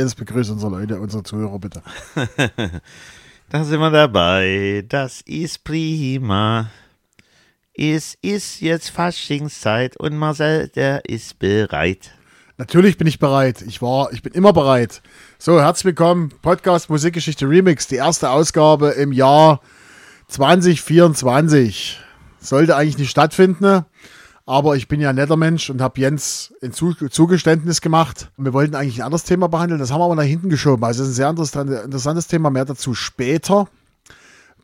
Jetzt begrüßt unsere Leute, unsere Zuhörer bitte. da sind wir dabei. Das ist prima. Es ist jetzt Faschingszeit und Marcel, der ist bereit. Natürlich bin ich bereit. Ich war, ich bin immer bereit. So, herzlich willkommen. Podcast Musikgeschichte Remix, die erste Ausgabe im Jahr 2024. Sollte eigentlich nicht stattfinden, aber ich bin ja ein netter Mensch und habe Jens ein Zugeständnis gemacht. Wir wollten eigentlich ein anderes Thema behandeln, das haben wir aber nach hinten geschoben. Also, das ist ein sehr interessantes Thema, mehr dazu später.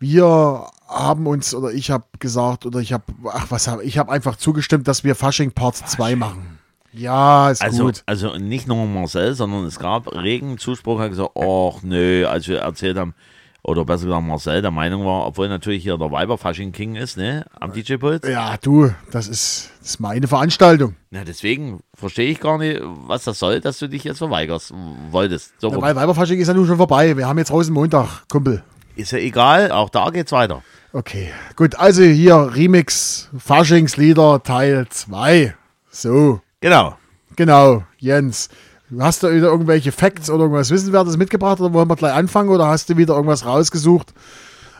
Wir haben uns, oder ich habe gesagt, oder ich habe, ach was ich habe einfach zugestimmt, dass wir Fasching Part 2 machen. Ja, ist also, gut. Also nicht nur Marcel, sondern es gab regen Zuspruch, hat gesagt, ach nö, als wir erzählt haben, oder besser gesagt Marcel der Meinung war, obwohl natürlich hier der Weiberfasching King ist, ne, am DJ-Pult. Ja, du, das ist, das ist meine Veranstaltung. Na, deswegen verstehe ich gar nicht, was das soll, dass du dich jetzt verweigerst wolltest. So ja, weil Weiberfasching ist ja nun schon vorbei. Wir haben jetzt Rosenmontag, Kumpel. Ist ja egal, auch da geht's weiter. Okay, gut, also hier Remix Faschingslieder Teil 2. So. Genau. Genau, Jens. Hast du wieder irgendwelche Facts oder irgendwas Wissenswertes mitgebracht oder wollen wir gleich anfangen oder hast du wieder irgendwas rausgesucht?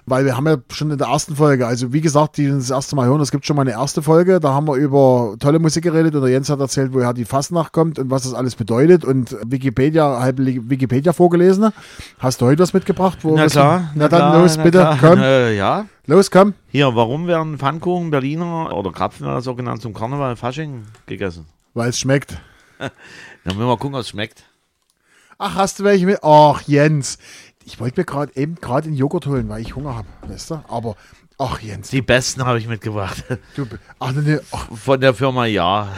Weil wir haben ja schon in der ersten Folge, also wie gesagt, die das erste Mal hören, es gibt schon mal eine erste Folge, da haben wir über tolle Musik geredet und der Jens hat erzählt, woher die Fastnacht kommt und was das alles bedeutet und Wikipedia, halb Wikipedia vorgelesen. Hast du heute was mitgebracht? na klar. Na, na dann klar, los, bitte, klar. komm. Äh, ja. Los, komm. Hier, warum werden Pfannkuchen Berliner oder Krapfen so genannt zum Karneval Fasching gegessen? Weil es schmeckt. Dann müssen wir mal gucken, was es schmeckt. Ach, hast du welche mit? Ach, Jens. Ich wollte mir gerade eben gerade einen Joghurt holen, weil ich Hunger habe, weißt du? Aber, ach Jens. Die besten habe ich mitgebracht. Du, ach, ne, ach. Von der Firma Ja.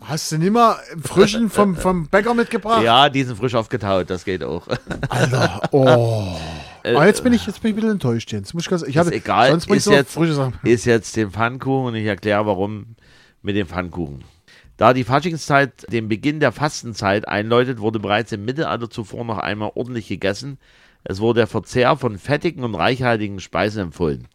Hast du nicht mal frischen vom, vom Bäcker mitgebracht? Ja, die sind frisch aufgetaut, das geht auch. Alter, oh. Ah, jetzt bin ich, jetzt bin ich ein bisschen enttäuscht, Jens. Muss ich ganz, ich ist egal, sonst ist jetzt, ist jetzt den Pfannkuchen und ich erkläre, warum mit dem Pfannkuchen. Da die Faschingszeit den Beginn der Fastenzeit einläutet, wurde bereits im Mittelalter zuvor noch einmal ordentlich gegessen. Es wurde der Verzehr von fettigen und reichhaltigen Speisen empfohlen.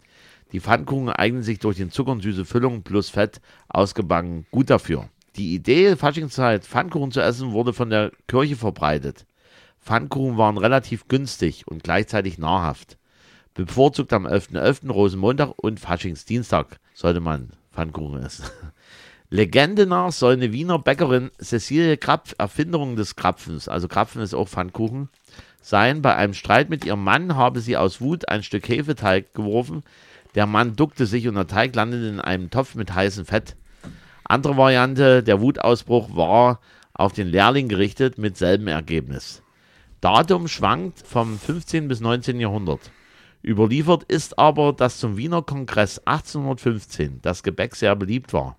Die Pfannkuchen eignen sich durch den Zucker und süße Füllung plus Fett ausgebacken gut dafür. Die Idee, Faschingszeit Pfannkuchen zu essen, wurde von der Kirche verbreitet. Pfannkuchen waren relativ günstig und gleichzeitig nahrhaft. Bevorzugt am 11.11., .11., Rosenmontag und Faschingsdienstag sollte man Pfannkuchen essen. Legende nach soll eine Wiener Bäckerin Cecilie Krapf, Erfinderung des Krapfens, also Krapfen ist auch Pfannkuchen, sein. Bei einem Streit mit ihrem Mann habe sie aus Wut ein Stück Hefeteig geworfen. Der Mann duckte sich und der Teig landete in einem Topf mit heißem Fett. Andere Variante, der Wutausbruch war auf den Lehrling gerichtet mit selben Ergebnis. Datum schwankt vom 15. bis 19. Jahrhundert. Überliefert ist aber, dass zum Wiener Kongress 1815 das Gebäck sehr beliebt war.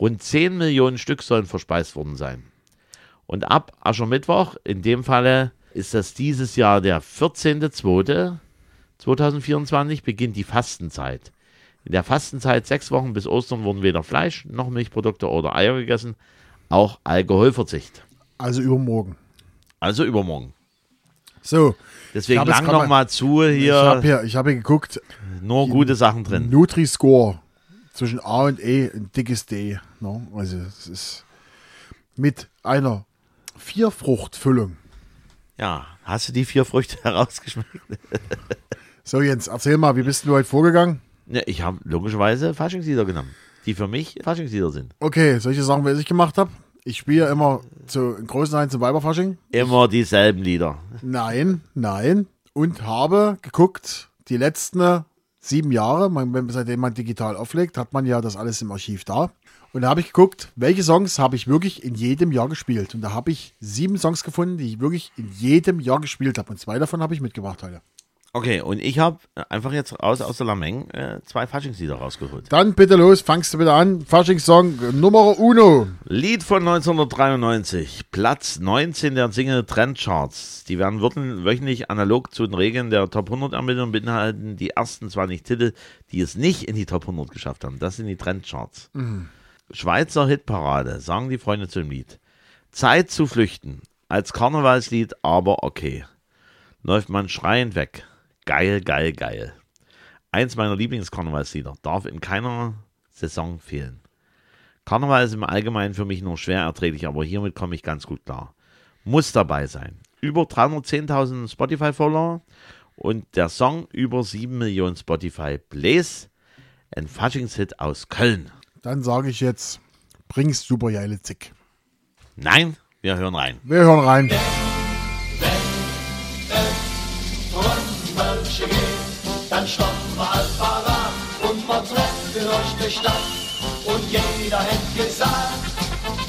Rund 10 Millionen Stück sollen verspeist worden sein. Und ab Aschermittwoch, in dem Falle ist das dieses Jahr der 14.02.2024, beginnt die Fastenzeit. In der Fastenzeit sechs Wochen bis Ostern wurden weder Fleisch noch Milchprodukte oder Eier gegessen, auch Alkoholverzicht. Also übermorgen. Also übermorgen. So. Deswegen lang noch mal zu hier. Ich habe hier, hab hier geguckt. Nur gute Sachen drin. Nutri-Score zwischen A und E ein dickes D. Ne? Also es ist mit einer Vierfruchtfüllung. Ja, hast du die vier Früchte herausgeschmeckt? so Jens, erzähl mal, wie bist du heute vorgegangen? Ja, ich habe logischerweise Faschingslieder genommen, die für mich Faschingslieder sind. Okay, solche Sachen, was ich gemacht habe? Ich spiele immer zu großen Teil zum Weiberfasching. Immer dieselben Lieder. Nein, nein. Und habe geguckt, die letzten sieben Jahre, man, seitdem man digital auflegt, hat man ja das alles im Archiv da. Und da habe ich geguckt, welche Songs habe ich wirklich in jedem Jahr gespielt. Und da habe ich sieben Songs gefunden, die ich wirklich in jedem Jahr gespielt habe. Und zwei davon habe ich mitgebracht heute. Okay, und ich habe einfach jetzt raus aus der Lameng äh, zwei Faschingslieder rausgeholt. Dann bitte los, fangst du wieder an. Faschingssong Nummer Uno. Lied von 1993, Platz 19 der Single Trendcharts. Die werden wöchentlich analog zu den Regeln der Top 100 Ermittlungen beinhalten. Die ersten zwar nicht Titel, die es nicht in die Top 100 geschafft haben. Das sind die Trendcharts. Mhm. Schweizer Hitparade, sagen die Freunde zu dem Lied. Zeit zu flüchten. Als Karnevalslied, aber okay. Läuft man schreiend weg. Geil, geil, geil. Eins meiner Lieblingskarnevalslieder darf in keiner Saison fehlen. Karneval ist im Allgemeinen für mich nur schwer erträglich, aber hiermit komme ich ganz gut klar. muss dabei sein. Über 310.000 Spotify-Follower und der Song über 7 Millionen Spotify-Plays. Ein Faschingshit aus Köln. Dann sage ich jetzt, bring's super geile Zick. Nein, wir hören rein. Wir hören rein. Dann stoppen wir Alpara und man treffen durch die Stadt und jeder hätte gesagt,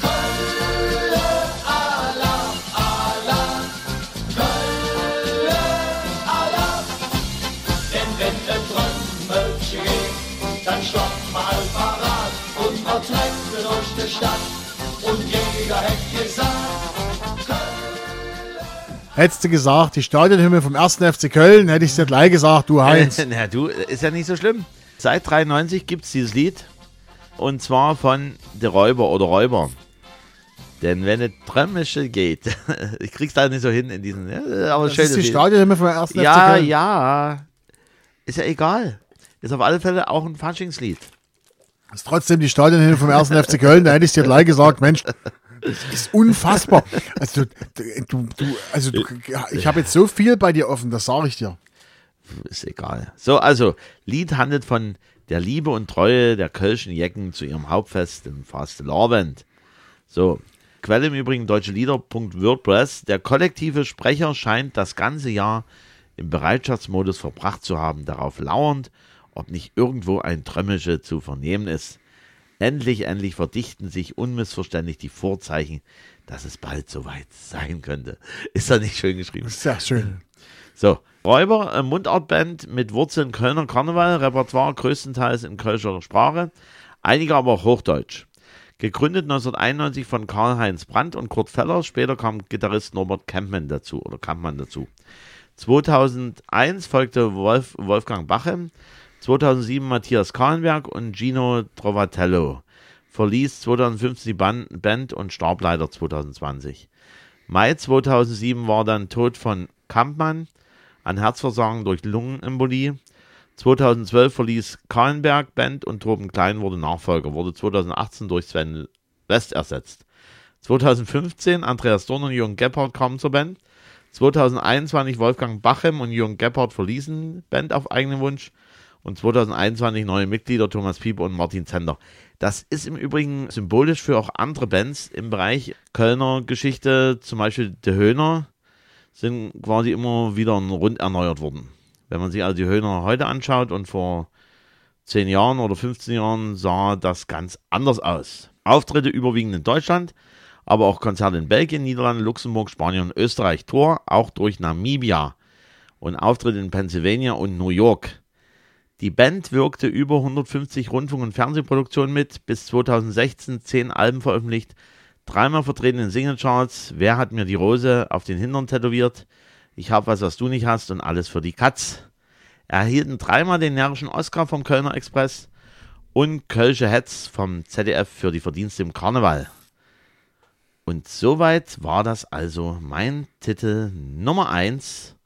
Kölle, Alarm, Alarm, Kölle, Alarm. Denn wenn der Trommelchen geht, dann stoppen wir Alpara und man treffen durch die Stadt und jeder hätte gesagt, Hättest du gesagt, die Stadionhymne vom 1. FC Köln, hätte ich es dir gleich gesagt, du Heinz. Na du, ist ja nicht so schlimm. Seit 93 gibt es dieses Lied. Und zwar von Der Räuber oder Räuber. Denn wenn es Trömmische geht, ich krieg's da nicht so hin in diesen, ja, aber das schön. ist die Stadionhymne vom 1. FC Ja, Köln. ja. Ist ja egal. Ist auf alle Fälle auch ein Faschingslied. Ist trotzdem die Stadionhymne vom 1. FC Köln, da hätte ich dir gleich gesagt, Mensch. Das ist unfassbar. Also, du, du, also du, ich habe jetzt so viel bei dir offen, das sage ich dir. Ist egal. So, also, Lied handelt von der Liebe und Treue der Kölschen Jecken zu ihrem Hauptfest im Fastelavend. So, Quelle im Übrigen deutsche Lieder.wordpress. Der kollektive Sprecher scheint das ganze Jahr im Bereitschaftsmodus verbracht zu haben, darauf lauernd, ob nicht irgendwo ein Trömmische zu vernehmen ist. Endlich, endlich verdichten sich unmissverständlich die Vorzeichen, dass es bald soweit sein könnte. Ist da nicht schön geschrieben? Sehr schön. So, Räuber, äh, Mundartband mit Wurzeln Kölner Karneval, Repertoire größtenteils in kölscher Sprache, einige aber auch Hochdeutsch. Gegründet 1991 von Karl-Heinz Brandt und Kurt Feller, später kam Gitarrist Norbert Campmann dazu oder Kampmann dazu. 2001 folgte Wolf, Wolfgang Bache, 2007 Matthias Kahlenberg und Gino Trovatello. Verließ 2015 die Ban Band und starb leider 2020. Mai 2007 war dann Tod von Kampmann an Herzversagen durch Lungenembolie. 2012 verließ Kahlenberg Band und Toben Klein wurde Nachfolger, wurde 2018 durch Sven West ersetzt. 2015 Andreas Dorn und Jürgen Gebhardt kamen zur Band. 2021 Wolfgang Bachem und Jürgen Gebhardt verließen Band auf eigenen Wunsch. Und 2021 neue Mitglieder Thomas Pieper und Martin Zender. Das ist im Übrigen symbolisch für auch andere Bands im Bereich Kölner Geschichte, zum Beispiel De Höhner, sind quasi immer wieder rund erneuert worden. Wenn man sich also die Höhner heute anschaut und vor 10 Jahren oder 15 Jahren sah das ganz anders aus. Auftritte überwiegend in Deutschland, aber auch Konzerte in Belgien, Niederlande, Luxemburg, Spanien und Österreich. Tour auch durch Namibia und Auftritte in Pennsylvania und New York. Die Band wirkte über 150 Rundfunk- und Fernsehproduktionen mit, bis 2016 10 Alben veröffentlicht, dreimal vertreten in Singlecharts, Wer hat mir die Rose auf den Hintern tätowiert, Ich hab was, was du nicht hast und alles für die Katz. Erhielten dreimal den närrischen Oscar vom Kölner Express und Kölsche Hetz vom ZDF für die Verdienste im Karneval. Und soweit war das also mein Titel Nummer 1,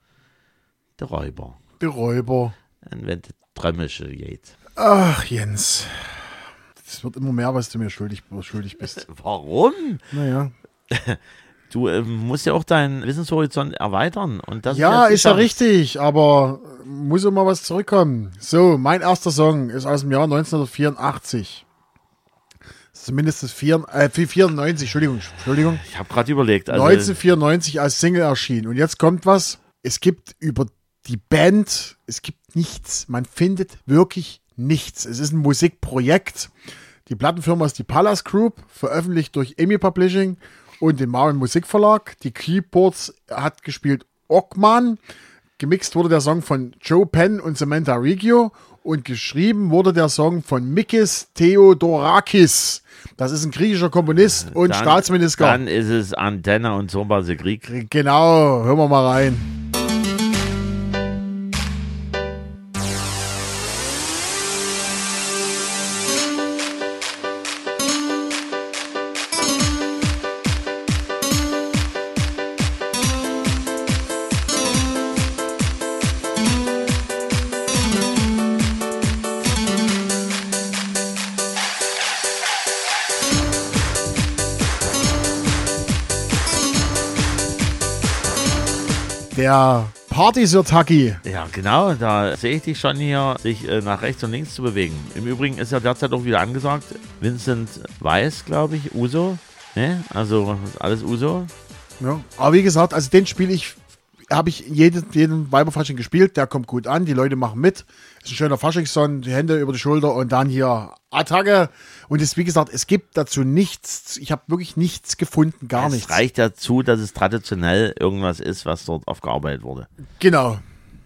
Der Räuber. Der Räuber. Und wenn der Trömmische geht. Ach, Jens. Es wird immer mehr, was du mir schuldig, schuldig bist. Warum? Naja. Du äh, musst ja auch deinen Wissenshorizont erweitern. Und das Ja, ist ja richtig, aber muss immer was zurückkommen. So, mein erster Song ist aus dem Jahr 1984. Zumindest das vier, äh, 94, Entschuldigung, Entschuldigung. Ich habe gerade überlegt. Also, 1994 als Single erschienen. Und jetzt kommt was. Es gibt über die Band, es gibt nichts. Man findet wirklich nichts. Es ist ein Musikprojekt. Die Plattenfirma ist die Palace Group, veröffentlicht durch EMI Publishing und den Marvin Musikverlag. Die Keyboards hat gespielt Ockman. Gemixt wurde der Song von Joe Penn und Samantha Reggio und geschrieben wurde der Song von Mikis Theodorakis. Das ist ein griechischer Komponist und dann, Staatsminister. Dann ist es Antenna und Sombase Krieg. Genau, hören wir mal rein. Der Party Sir Taki. Ja, genau, da sehe ich dich schon hier, sich äh, nach rechts und links zu bewegen. Im Übrigen ist ja derzeit auch wieder angesagt, Vincent Weiß, glaube ich, Uso. Ne? Also alles Uso. Ja. Aber wie gesagt, also den spiele ich, habe ich jeden, jeden Weiberfasching gespielt, der kommt gut an, die Leute machen mit. Ist ein schöner Faschingssong, die Hände über die Schulter und dann hier Attacke. Und es, wie gesagt, es gibt dazu nichts, ich habe wirklich nichts gefunden, gar es nichts. reicht dazu, dass es traditionell irgendwas ist, was dort aufgearbeitet wurde. Genau.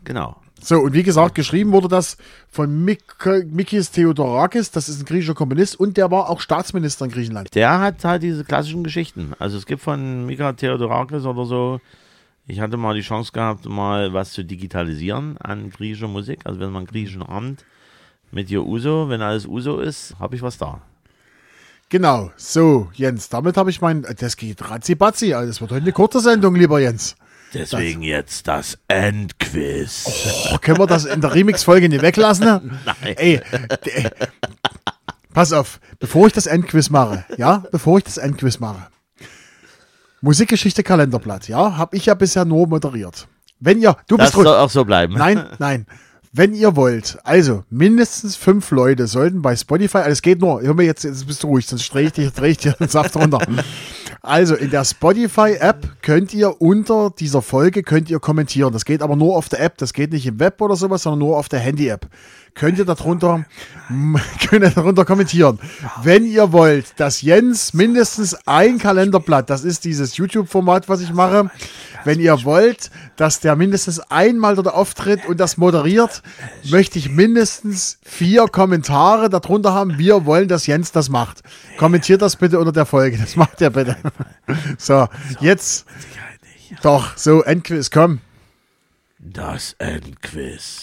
Genau. So, und wie gesagt, geschrieben wurde das von Mik Mikis Theodorakis, das ist ein griechischer Komponist und der war auch Staatsminister in Griechenland. Der hat halt diese klassischen Geschichten. Also es gibt von Mika Theodorakis oder so, ich hatte mal die Chance gehabt, mal was zu digitalisieren an griechischer Musik. Also wenn man einen griechischen Abend mit ihr Uso, wenn alles Uso ist, habe ich was da. Genau, so, Jens, damit habe ich mein, das geht ratzi-batzi, also das wird heute eine kurze Sendung, lieber Jens. Deswegen jetzt das Endquiz. Oh, können wir das in der Remix-Folge nicht weglassen? Nein. Ey, pass auf, bevor ich das Endquiz mache, ja, bevor ich das Endquiz mache. Musikgeschichte Kalenderblatt, ja, habe ich ja bisher nur moderiert. Wenn ihr, du Das bist soll auch so bleiben. Nein, nein. Wenn ihr wollt, also mindestens fünf Leute sollten bei Spotify, also es geht nur, hör mir jetzt, jetzt bist du ruhig, sonst drehe ich dich, drehe ich dir den Saft runter. Also in der Spotify-App könnt ihr unter dieser Folge könnt ihr kommentieren. Das geht aber nur auf der App, das geht nicht im Web oder sowas, sondern nur auf der Handy-App. Könnt ihr darunter, könnt ihr darunter kommentieren. Wenn ihr wollt, dass Jens mindestens ein Kalenderblatt, das ist dieses YouTube-Format, was ich mache, wenn ihr wollt, dass der mindestens einmal dort auftritt und das moderiert, möchte ich mindestens vier Kommentare darunter haben. Wir wollen, dass Jens das macht. Kommentiert das bitte unter der Folge. Das macht er bitte. So, jetzt. Doch, so, Endquiz, komm. Das Endquiz.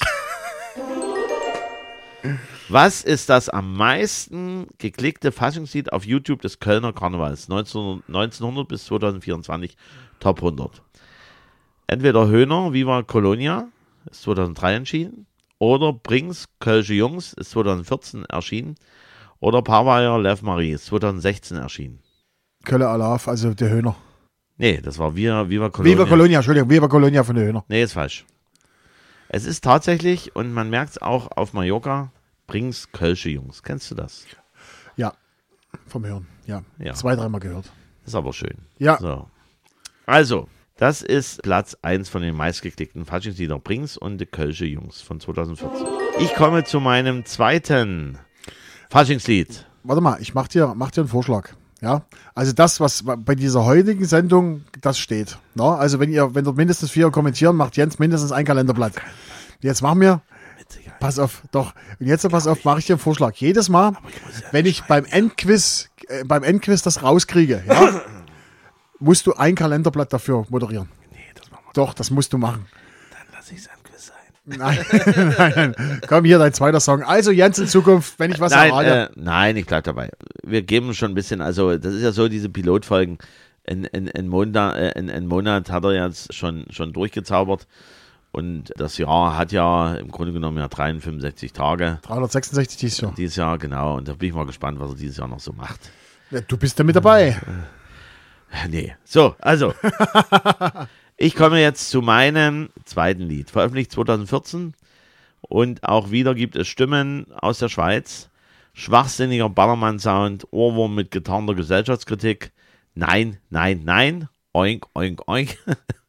Was ist das am meisten geklickte Fassungslied auf YouTube des Kölner Karnevals 1900, 1900 bis 2024 Top 100? Entweder Höhner, Viva Colonia, ist 2003 entschieden, oder Brings, Kölsche Jungs, ist 2014 erschienen, oder Parweier, Lev Marie, ist 2016 erschienen. Kölle Alaf, also der Höhner. Nee, das war Viva, Viva Colonia. Viva Colonia, Entschuldigung, Viva Colonia von der Höhner. Nee, ist falsch. Es ist tatsächlich, und man merkt es auch auf Mallorca, Brings Kölsche Jungs. Kennst du das? Ja, vom Hören. Ja, Ja. zwei, dreimal gehört. Ist aber schön. Ja, So. Also, das ist Platz 1 von den meistgeklickten Faschingslieder Brings und die Kölsche Jungs von 2014. Ich komme zu meinem zweiten Faschingslied. warte mal, ich mach dir, mach dir einen Vorschlag. Ja, also das, was bei dieser heutigen Sendung, das steht. No? Also wenn ihr, wenn dort mindestens vier kommentieren, macht Jens mindestens ein Kalenderblatt. Jetzt machen wir, pass auf, doch, und jetzt pass auf, mache ich dir einen Vorschlag. Jedes Mal, wenn ich beim Endquiz, äh, beim Endquiz das rauskriege, ja, musst du ein Kalenderblatt dafür moderieren. Nee, das machen wir. Doch, das musst du machen. Dann lasse ich es Endquiz sein. Nein, nein, nein. Komm, hier dein zweiter Song. Also Jens in Zukunft, wenn ich was Nein, errate. äh, nein, ich bleib dabei. Wir geben schon ein bisschen, also das ist ja so, diese Pilotfolgen. In, in, in, Monat, äh, in, in Monat hat er jetzt schon, schon durchgezaubert. Und das Jahr hat ja im Grunde genommen ja 365 Tage. 366 dieses Jahr. Dieses Jahr, genau. Und da bin ich mal gespannt, was er dieses Jahr noch so macht. Ja, du bist ja mit dabei. Nee. So, also. ich komme jetzt zu meinem zweiten Lied. Veröffentlicht 2014. Und auch wieder gibt es Stimmen aus der Schweiz. Schwachsinniger Ballermann-Sound, Ohrwurm mit getarnter Gesellschaftskritik. Nein, nein, nein. Oink, oink, oink.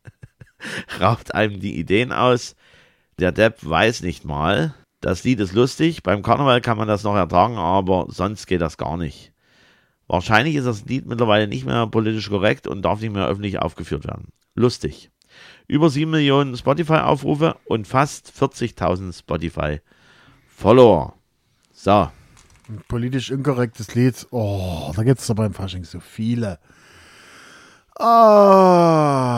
Raubt einem die Ideen aus. Der Depp weiß nicht mal. Das Lied ist lustig. Beim Karneval kann man das noch ertragen, aber sonst geht das gar nicht. Wahrscheinlich ist das Lied mittlerweile nicht mehr politisch korrekt und darf nicht mehr öffentlich aufgeführt werden. Lustig. Über 7 Millionen Spotify-Aufrufe und fast 40.000 Spotify-Follower. So, Ein politisch inkorrektes Lied. Oh, da gibt es doch beim Fasching so viele. Ah.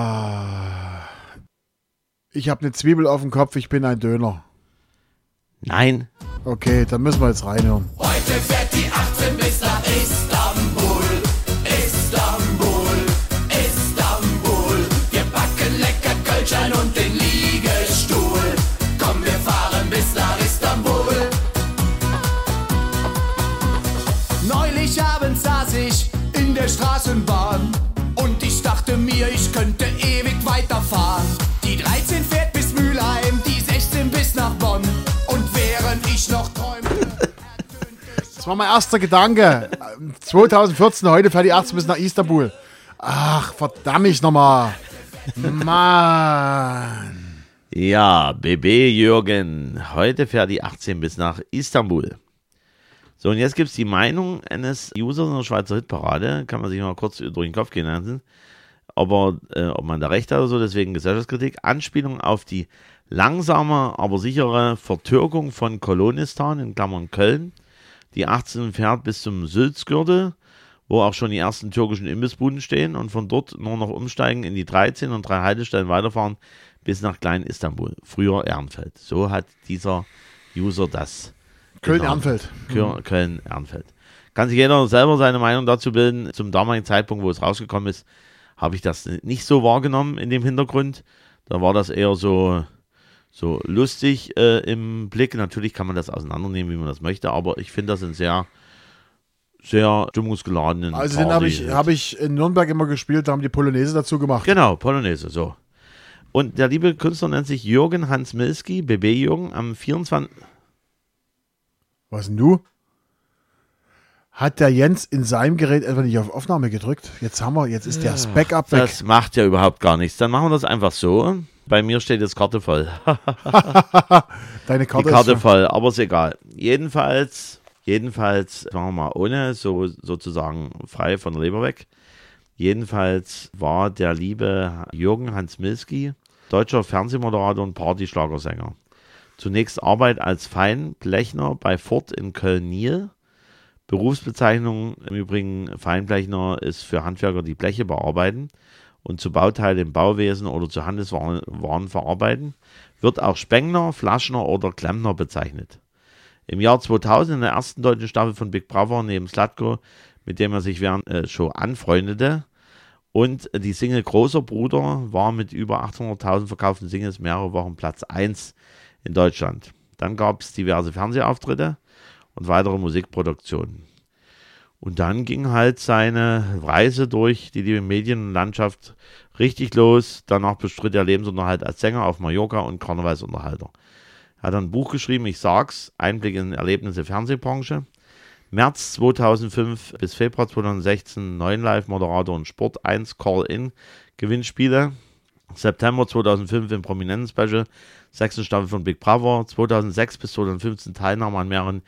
Ich habe eine Zwiebel auf dem Kopf, ich bin ein Döner. nein, Okay, dann müssen wir jetzt reinhören. Heute fährt die 18 bis nach Istanbul. War mein erster Gedanke. 2014, heute fährt die 18 bis nach Istanbul. Ach, verdammt ich nochmal. Mann. Ja, BB Jürgen. Heute fährt die 18 bis nach Istanbul. So, und jetzt gibt es die Meinung eines Users in der Schweizer Hitparade. Kann man sich mal kurz durch den Kopf gehen lassen. Aber äh, ob man da recht hat oder so, deswegen Gesellschaftskritik. Anspielung auf die langsame, aber sichere Vertürkung von Kolonistan in Klammern Köln. Die 18 fährt bis zum Sülzgürtel, wo auch schon die ersten türkischen Imbissbuden stehen und von dort nur noch umsteigen in die 13 und drei Haltestellen weiterfahren bis nach Klein-Istanbul, früher Ehrenfeld. So hat dieser User das. Köln-Ehrenfeld. Köln-Ehrenfeld. Kann sich jeder selber seine Meinung dazu bilden. Zum damaligen Zeitpunkt, wo es rausgekommen ist, habe ich das nicht so wahrgenommen in dem Hintergrund. Da war das eher so, so lustig äh, im Blick. Natürlich kann man das auseinandernehmen, wie man das möchte, aber ich finde das ein sehr, sehr stimmungsgeladenen. Also den habe ich, hab ich in Nürnberg immer gespielt, da haben die Polonaise dazu gemacht. Genau, Polonaise, so. Und der liebe Künstler nennt sich Jürgen Hans Milski, BB Jürgen, am 24. Was denn du? Hat der Jens in seinem Gerät etwa nicht auf Aufnahme gedrückt? Jetzt haben wir, jetzt ist ja, der Backup weg. Das macht ja überhaupt gar nichts. Dann machen wir das einfach so. Bei mir steht jetzt Karte voll. Deine Karte, Die Karte ist voll, aber ist egal. Jedenfalls, jedenfalls, sagen wir mal, ohne so sozusagen frei von der Leber weg. Jedenfalls war der liebe Jürgen Hans Milski deutscher Fernsehmoderator und Partyschlagersänger. Zunächst Arbeit als Feinblechner bei Ford in Köln-Niel. Berufsbezeichnung im Übrigen Feinblechner ist für Handwerker, die Bleche bearbeiten und zu Bauteilen im Bauwesen oder zu Handelswaren verarbeiten, wird auch Spengler, Flaschner oder Klempner bezeichnet. Im Jahr 2000 in der ersten deutschen Staffel von Big Brother neben Slatko, mit dem er sich während der Show anfreundete, und die Single Großer Bruder war mit über 800.000 verkauften Singles mehrere Wochen Platz 1 in Deutschland. Dann gab es diverse Fernsehauftritte und weitere Musikproduktionen. Und dann ging halt seine Reise durch die liebe Medienlandschaft richtig los. Danach bestritt er Lebensunterhalt als Sänger auf Mallorca und Karnevalsunterhalter. Er hat ein Buch geschrieben, ich sag's, Einblick in Erlebnisse Fernsehbranche. März 2005 bis Februar 2016 neun Live-Moderator und Sport 1 Call-In Gewinnspiele. September 2005 im Prominenten-Special, sechste Staffel von Big Brother. 2006 bis 2015 Teilnahme an mehreren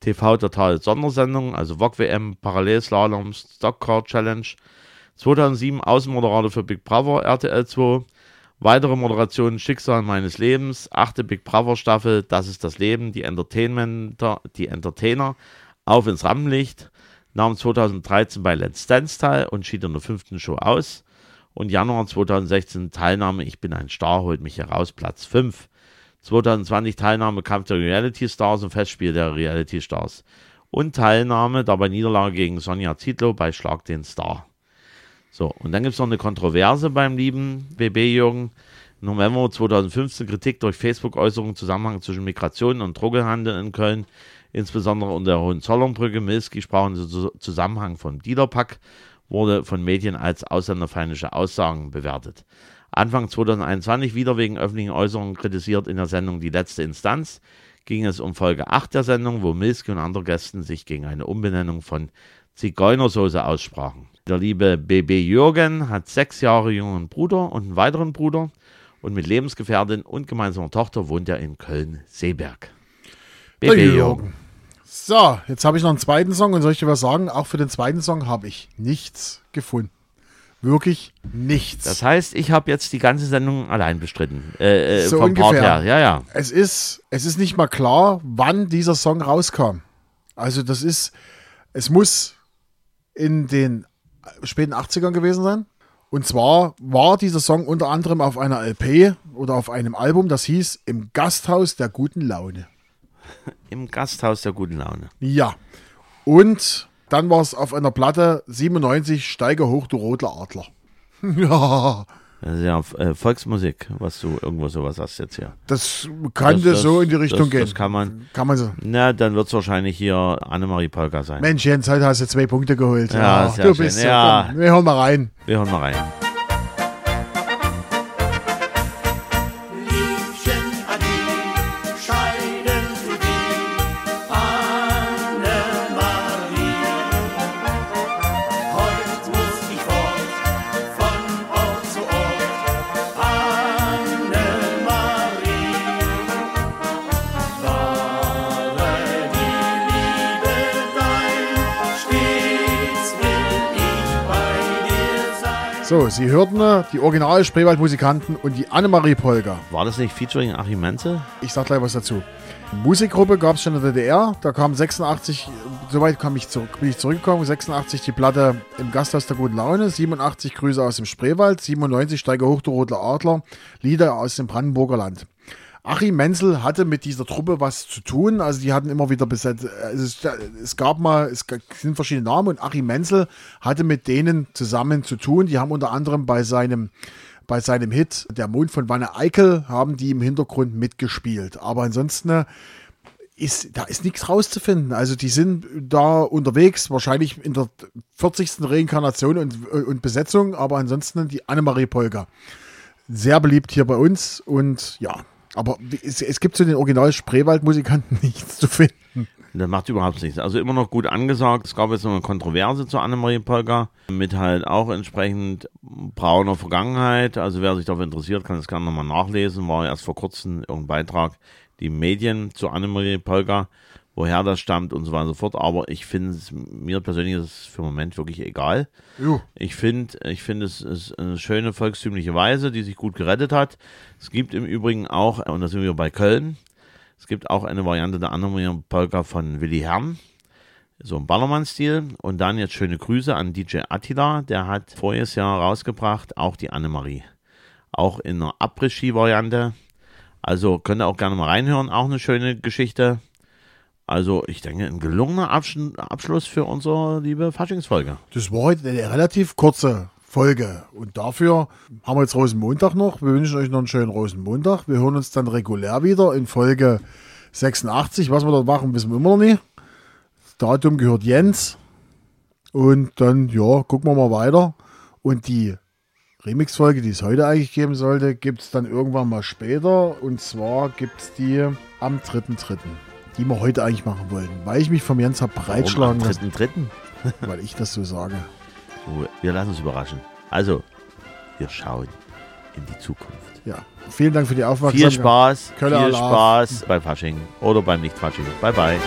TV-Total Sondersendungen, also VOG WM, Parallelslalom, Stockcar Challenge. 2007 Außenmoderator für Big Brother RTL 2. Weitere Moderationen Schicksal meines Lebens, achte Big Brother Staffel, Das ist das Leben, die Entertainmenter, die Entertainer, auf ins Rampenlicht, nahm 2013 bei Let's Dance teil und schied in der fünften Show aus. Und Januar 2016 Teilnahme, ich bin ein Star, holt mich heraus, Platz 5. 2020 Teilnahme Kampf der Reality Stars und Festspiel der Reality Stars. Und Teilnahme dabei Niederlage gegen Sonja Zietlow bei Schlag den Star. So, und dann gibt es noch eine Kontroverse beim lieben BB Jürgen. November 2015 Kritik durch Facebook-Äußerungen Zusammenhang zwischen Migration und Drogenhandel in Köln, insbesondere unter der Hohenzollernbrücke. Milski sprach im Zusammenhang von Diederpack, wurde von Medien als ausländerfeindliche Aussagen bewertet. Anfang 2021 wieder wegen öffentlichen Äußerungen kritisiert in der Sendung Die letzte Instanz ging es um Folge 8 der Sendung, wo Milski und andere Gästen sich gegen eine Umbenennung von Zigeunersoße aussprachen. Der liebe BB Jürgen hat sechs Jahre jüngeren Bruder und einen weiteren Bruder und mit Lebensgefährtin und gemeinsamer Tochter wohnt er in Köln-Seeberg. BB Jürgen. So, jetzt habe ich noch einen zweiten Song und soll ich dir was sagen? Auch für den zweiten Song habe ich nichts gefunden. Wirklich nichts. Das heißt, ich habe jetzt die ganze Sendung allein bestritten. Äh, äh, So vom Part ungefähr. her. Ja, ja. Es ist, es ist nicht mal klar, wann dieser Song rauskam. Also das ist, es muss in den späten 80ern gewesen sein. Und zwar war dieser Song unter anderem auf einer LP oder auf einem Album, das hieß Im Gasthaus der guten Laune. Im Gasthaus der guten Laune. Ja. Und dann war es auf einer Platte 97 Steiger hoch, du roter Adler. ja, Das ist ja äh, Volksmusik, was du irgendwo sowas hast jetzt hier. das könnte Das- so in die das- Richtung das, gehen. Das kann man. kann man so. Na, dann wird es wahrscheinlich hier Annemarie Polka sein. Mensch, Jens, heute hast du zwei Punkte geholt. Ja, sehr du bist so. Ja. Komm, wir hören mal rein. Wir hören mal rein. Sie hörten die original Spreewald-Musikanten und die Annemarie Polger. War das nicht featuring Achim Menzel? Ich sag gleich was dazu. Musikgruppe gab es schon in der DDR. Da kam 86, soweit kam ich zurück, bin ich zurückgekommen. 86 die Platte im Gasthaus der guten Laune. 87 Grüße aus dem Spreewald. 97 Steiger hoch der Rote Adler. Lieder aus dem Brandenburger Land. Achim Menzel hatte mit dieser Truppe was zu tun. Also die hatten immer wieder besetzt. Also es, es, gab mal, es sind verschiedene Namen und Achim Menzel hatte mit denen zusammen zu tun. Die haben unter anderem bei seinem bei seinem Hit Der Mond von Wanne Eickel haben die im Hintergrund mitgespielt. Aber ansonsten äh, ist, da ist nichts rauszufinden. Also die sind da unterwegs, wahrscheinlich in der 40. Reinkarnation und, und Besetzung, aber ansonsten die Annemarie Polger. Sehr beliebt hier bei uns und ja, aber es, es gibt zu den Original Spreewald-Musikanten nichts zu finden. Das macht überhaupt nichts. Also immer noch gut angesagt. Es gab jetzt noch eine Kontroverse zu Annemarie Polka mit halt auch entsprechend brauner Vergangenheit. Also wer sich dafür interessiert, kann das gerne nochmal nachlesen. War erst vor kurzem irgendein Beitrag, die Medien zu Annemarie Polka woher das stammt und so weiter und so fort. Aber ich finde es, mir persönlich ist es für den Moment wirklich egal. Jo. Ich finde, ich finde es ist eine schöne volkstümliche Weise, die sich gut gerettet hat. Es gibt im Übrigen auch, und da sind wir bei Köln, es gibt auch eine Variante der anderen Polka von Willi Herrn. So im Ballermann-Stil. Und dann jetzt schöne Grüße an DJ Attila. Der hat voriges Jahr rausgebracht, auch die Annemarie. Auch in einer Après-Ski-Variante. Also könnt ihr auch gerne mal reinhören. Auch eine schöne Geschichte. Also, ich denke, ein gelungener Absch Abschluss für unsere liebe Faschingsfolge. Das war heute eine relativ kurze Folge. Und dafür haben wir jetzt Rosenmontag noch. Wir wünschen euch noch einen schönen Rosenmontag. Wir hören uns dann regulär wieder in Folge 86. Was wir dort machen, wissen wir immer noch nicht. Das Datum gehört Jens. Und dann, ja, gucken wir mal weiter. Und die Remix-Folge, die es heute eigentlich geben sollte, gibt es dann irgendwann mal später. Und zwar gibt es die am 3.3 die wir heute eigentlich machen wollten. Weil ich mich vom Jens habe breitschlagen lassen. Dritten, dritten? weil ich das so sage. So, wir lassen uns überraschen. Also, wir schauen in die Zukunft. Ja, vielen Dank für die Aufmerksamkeit. Viel Spaß, Kölle viel Spaß beim Fasching oder beim Nicht-Fasching. Bye, bye.